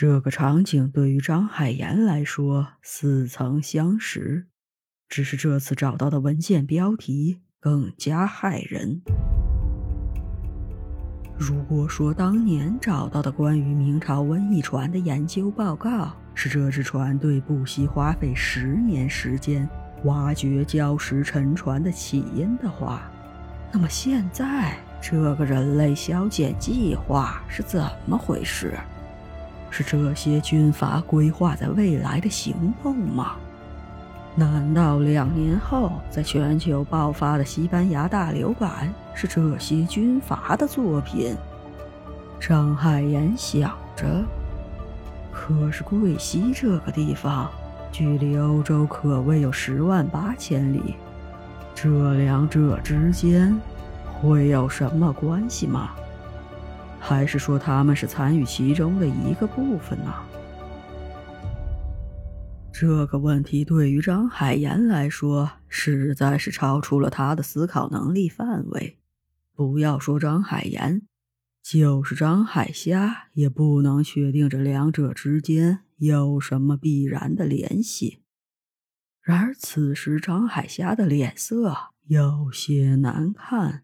这个场景对于张海岩来说似曾相识，只是这次找到的文件标题更加骇人。如果说当年找到的关于明朝瘟疫船的研究报告是这支船队不惜花费十年时间挖掘礁石沉船的起因的话，那么现在这个人类消减计划是怎么回事？是这些军阀规划在未来的行动吗？难道两年后在全球爆发的西班牙大流感是这些军阀的作品？张海岩想着。可是桂溪这个地方，距离欧洲可谓有十万八千里，这两者之间会有什么关系吗？还是说他们是参与其中的一个部分呢？这个问题对于张海岩来说，实在是超出了他的思考能力范围。不要说张海岩，就是张海虾也不能确定这两者之间有什么必然的联系。然而此时张海虾的脸色有些难看。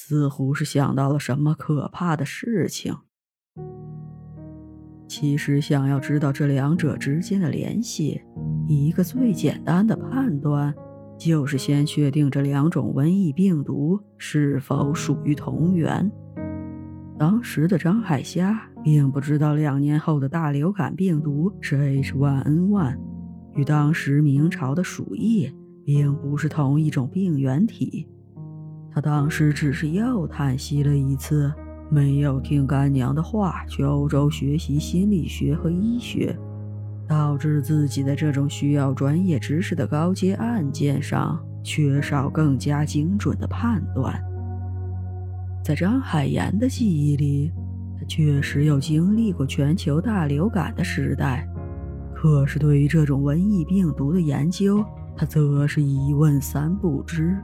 似乎是想到了什么可怕的事情。其实，想要知道这两者之间的联系，一个最简单的判断，就是先确定这两种瘟疫病毒是否属于同源。当时的张海虾并不知道，两年后的大流感病毒是 H1N1，与当时明朝的鼠疫并不是同一种病原体。他当时只是又叹息了一次，没有听干娘的话，去欧洲学习心理学和医学，导致自己在这种需要专业知识的高阶案件上缺少更加精准的判断。在张海岩的记忆里，他确实有经历过全球大流感的时代，可是对于这种瘟疫病毒的研究，他则是一问三不知。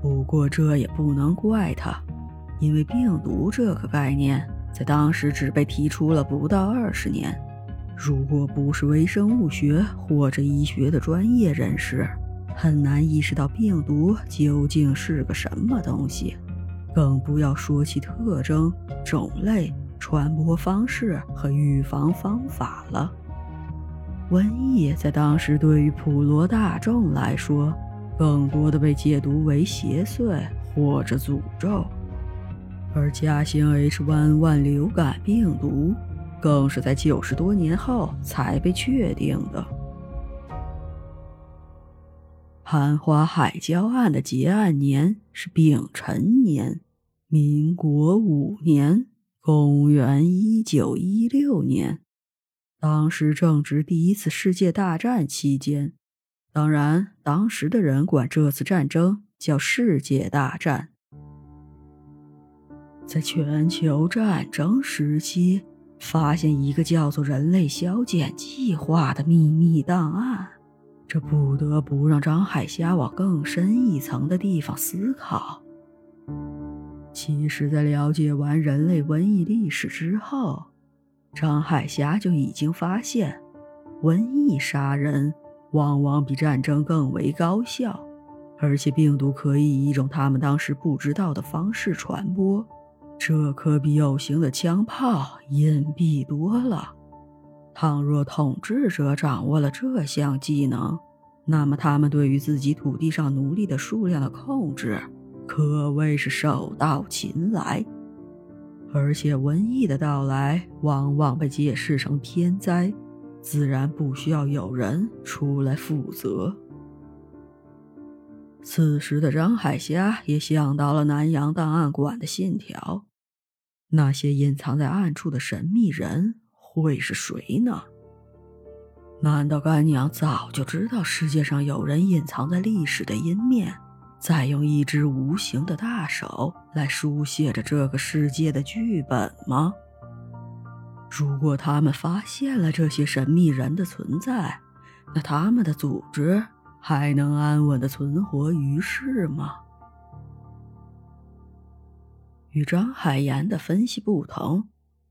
不过这也不能怪他，因为病毒这个概念在当时只被提出了不到二十年。如果不是微生物学或者医学的专业人士，很难意识到病毒究竟是个什么东西，更不要说其特征、种类、传播方式和预防方法了。瘟疫在当时对于普罗大众来说，更多的被解读为邪祟或者诅咒，而甲型 H1N1 流感病毒更是在九十多年后才被确定的。潘花海礁案的结案年是丙辰年，民国五年，公元一九一六年，当时正值第一次世界大战期间。当然，当时的人管这次战争叫世界大战。在全球战争时期，发现一个叫做“人类削减计划”的秘密档案，这不得不让张海霞往更深一层的地方思考。其实，在了解完人类瘟疫历史之后，张海霞就已经发现，瘟疫杀人。往往比战争更为高效，而且病毒可以以一种他们当时不知道的方式传播，这可比有形的枪炮隐蔽多了。倘若统治者掌握了这项技能，那么他们对于自己土地上奴隶的数量的控制可谓是手到擒来。而且瘟疫的到来往往被解释成天灾。自然不需要有人出来负责。此时的张海虾也想到了南洋档案馆的信条，那些隐藏在暗处的神秘人会是谁呢？难道干娘早就知道世界上有人隐藏在历史的阴面，在用一只无形的大手来书写着这个世界的剧本吗？如果他们发现了这些神秘人的存在，那他们的组织还能安稳的存活于世吗？与张海岩的分析不同，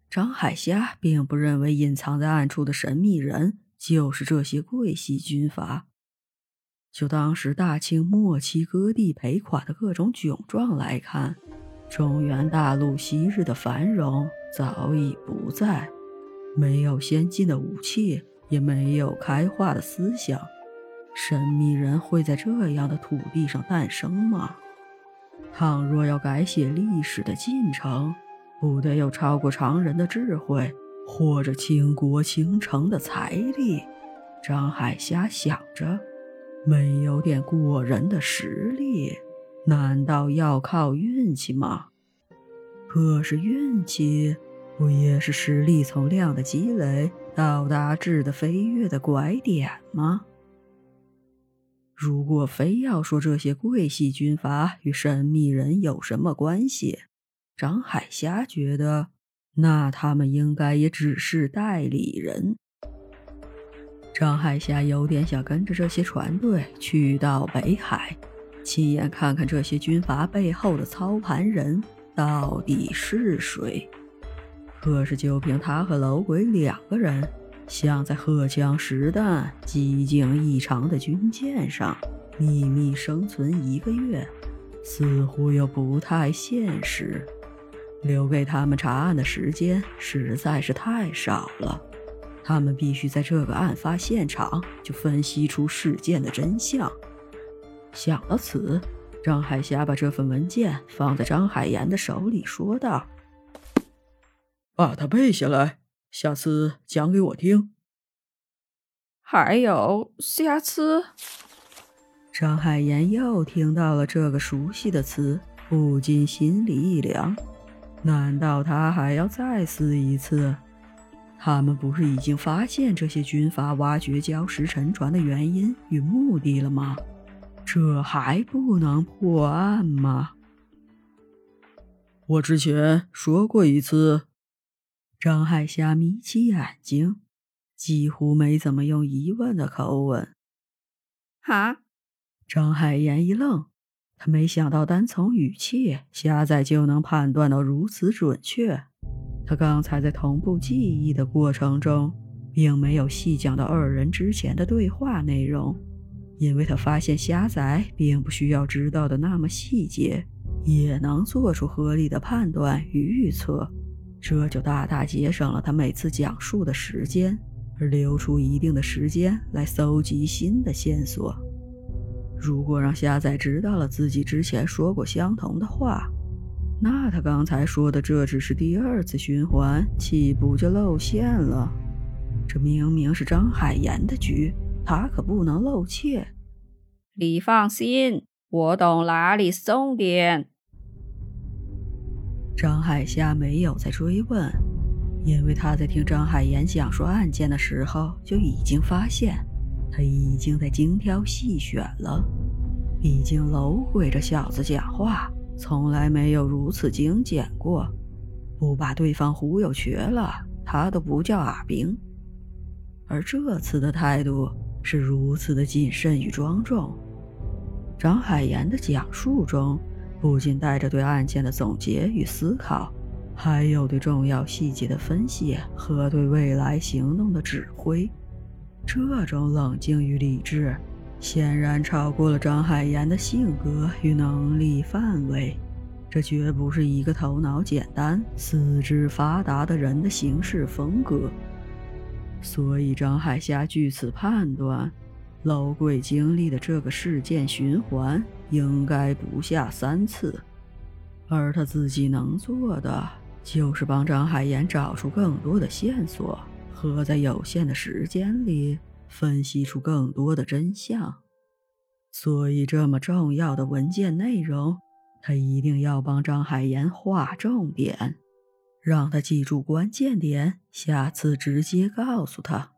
张海霞并不认为隐藏在暗处的神秘人就是这些桂系军阀。就当时大清末期割地赔款的各种窘状来看，中原大陆昔日的繁荣早已不在，没有先进的武器，也没有开化的思想。神秘人会在这样的土地上诞生吗？倘若要改写历史的进程，不得有超过常人的智慧，或者倾国倾城的财力。张海霞想着。没有点过人的实力，难道要靠运气吗？可是运气不也是实力从量的积累到达质的飞跃的拐点吗？如果非要说这些贵系军阀与神秘人有什么关系，张海霞觉得，那他们应该也只是代理人。张海霞有点想跟着这些船队去到北海，亲眼看看这些军阀背后的操盘人到底是谁。可是就凭他和楼鬼两个人，想在荷枪实弹、机警异常的军舰上秘密生存一个月，似乎又不太现实。留给他们查案的时间实在是太少了。他们必须在这个案发现场就分析出事件的真相。想到此，张海霞把这份文件放在张海岩的手里，说道：“把它背下来，下次讲给我听。”还有下次。张海岩又听到了这个熟悉的词，不禁心里一凉。难道他还要再死一次？他们不是已经发现这些军阀挖掘礁石沉船的原因与目的了吗？这还不能破案吗？我之前说过一次。张海霞眯起眼睛，几乎没怎么用疑问的口吻。哈？张海岩一愣，他没想到单从语气，虾仔就能判断到如此准确。他刚才在同步记忆的过程中，并没有细讲到二人之前的对话内容，因为他发现虾仔并不需要知道的那么细节，也能做出合理的判断与预测，这就大大节省了他每次讲述的时间，而留出一定的时间来搜集新的线索。如果让虾仔知道了自己之前说过相同的话，那他刚才说的这只是第二次循环，岂不就露馅了？这明明是张海岩的局，他可不能露怯。你放心，我懂哪里是重点。张海霞没有再追问，因为他在听张海岩讲述案件的时候就已经发现，他已经在精挑细选了。毕竟楼鬼这小子讲话。从来没有如此精简过，不把对方忽悠瘸了，他都不叫阿兵。而这次的态度是如此的谨慎与庄重。张海岩的讲述中，不仅带着对案件的总结与思考，还有对重要细节的分析和对未来行动的指挥。这种冷静与理智。显然超过了张海岩的性格与能力范围，这绝不是一个头脑简单、四肢发达的人的行事风格。所以张海霞据此判断，老贵经历的这个事件循环应该不下三次，而他自己能做的就是帮张海岩找出更多的线索，和在有限的时间里。分析出更多的真相，所以这么重要的文件内容，他一定要帮张海岩划重点，让他记住关键点，下次直接告诉他。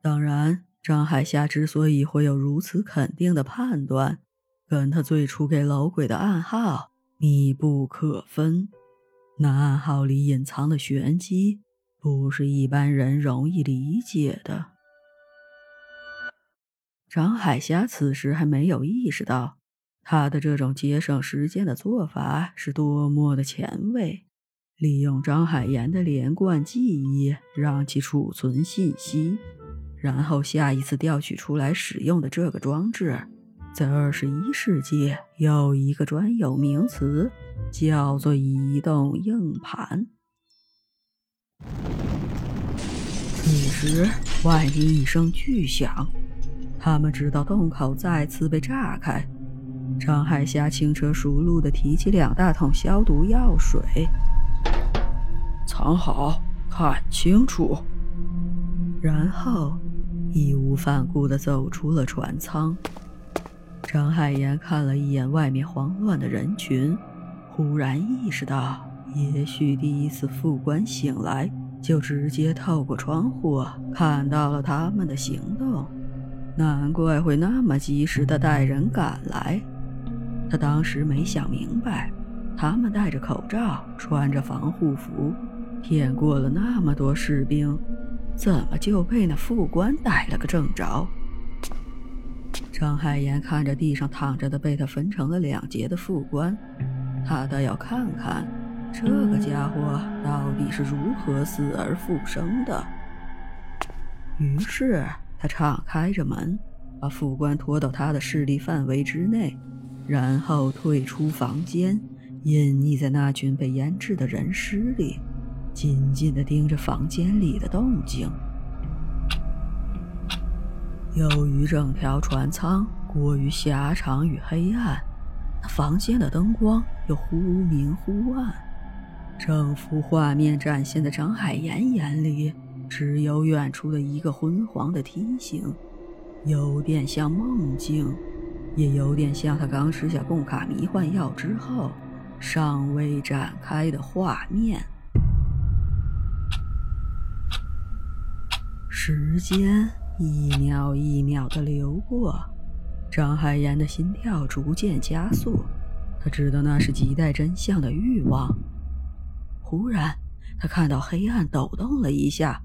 当然，张海霞之所以会有如此肯定的判断，跟他最初给楼鬼的暗号密不可分。那暗号里隐藏的玄机，不是一般人容易理解的。张海霞此时还没有意识到，他的这种节省时间的做法是多么的前卫。利用张海岩的连贯记忆让其储存信息，然后下一次调取出来使用的这个装置，在二十一世纪有一个专有名词，叫做移动硬盘。此时，外面一声巨响，他们知道洞口再次被炸开。张海霞轻车熟路地提起两大桶消毒药水，藏好，看清楚。然后义无反顾地走出了船舱。张海岩看了一眼外面慌乱的人群，忽然意识到，也许第一次副官醒来。就直接透过窗户看到了他们的行动，难怪会那么及时的带人赶来。他当时没想明白，他们戴着口罩，穿着防护服，骗过了那么多士兵，怎么就被那副官逮了个正着？张海岩看着地上躺着的被他分成了两截的副官，他倒要看看。这个家伙到底是如何死而复生的？于是他敞开着门，把副官拖到他的势力范围之内，然后退出房间，隐匿在那群被腌制的人尸里，紧紧的盯着房间里的动静。由于整条船舱过于狭长与黑暗，那房间的灯光又忽明忽暗。整幅画面展现的张海岩眼里，只有远处的一个昏黄的梯形，有点像梦境，也有点像他刚吃下贡卡迷幻药之后尚未展开的画面。时间一秒一秒的流过，张海岩的心跳逐渐加速，他知道那是亟待真相的欲望。忽然，他看到黑暗抖动了一下，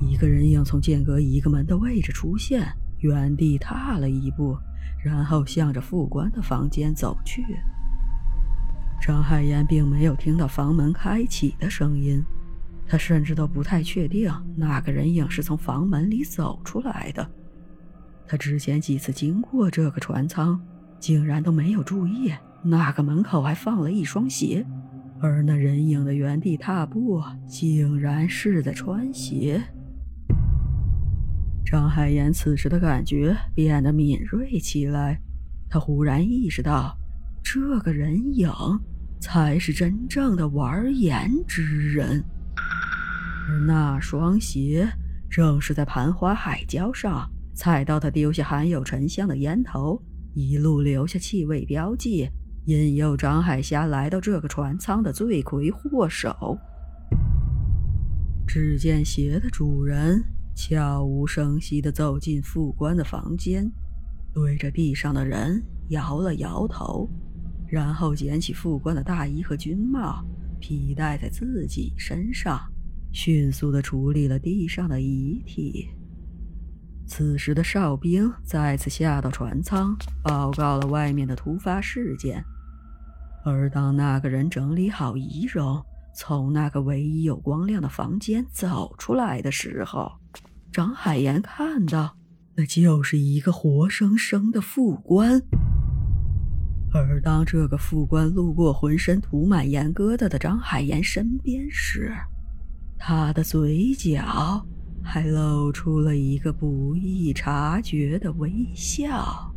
一个人影从间隔一个门的位置出现，原地踏了一步，然后向着副官的房间走去。张海岩并没有听到房门开启的声音，他甚至都不太确定那个人影是从房门里走出来的。他之前几次经过这个船舱，竟然都没有注意那个门口还放了一双鞋。而那人影的原地踏步，竟然是在穿鞋。张海岩此时的感觉变得敏锐起来，他忽然意识到，这个人影才是真正的玩颜之人，而那双鞋正是在盘花海礁上踩到他丢下含有沉香的烟头，一路留下气味标记。引诱张海霞来到这个船舱的罪魁祸首。只见鞋的主人悄无声息地走进副官的房间，对着地上的人摇了摇头，然后捡起副官的大衣和军帽，披戴在自己身上，迅速的处理了地上的遗体。此时的哨兵再次下到船舱，报告了外面的突发事件。而当那个人整理好仪容，从那个唯一有光亮的房间走出来的时候，张海岩看到，那就是一个活生生的副官。而当这个副官路过浑身涂满盐疙瘩的张海岩身边时，他的嘴角还露出了一个不易察觉的微笑。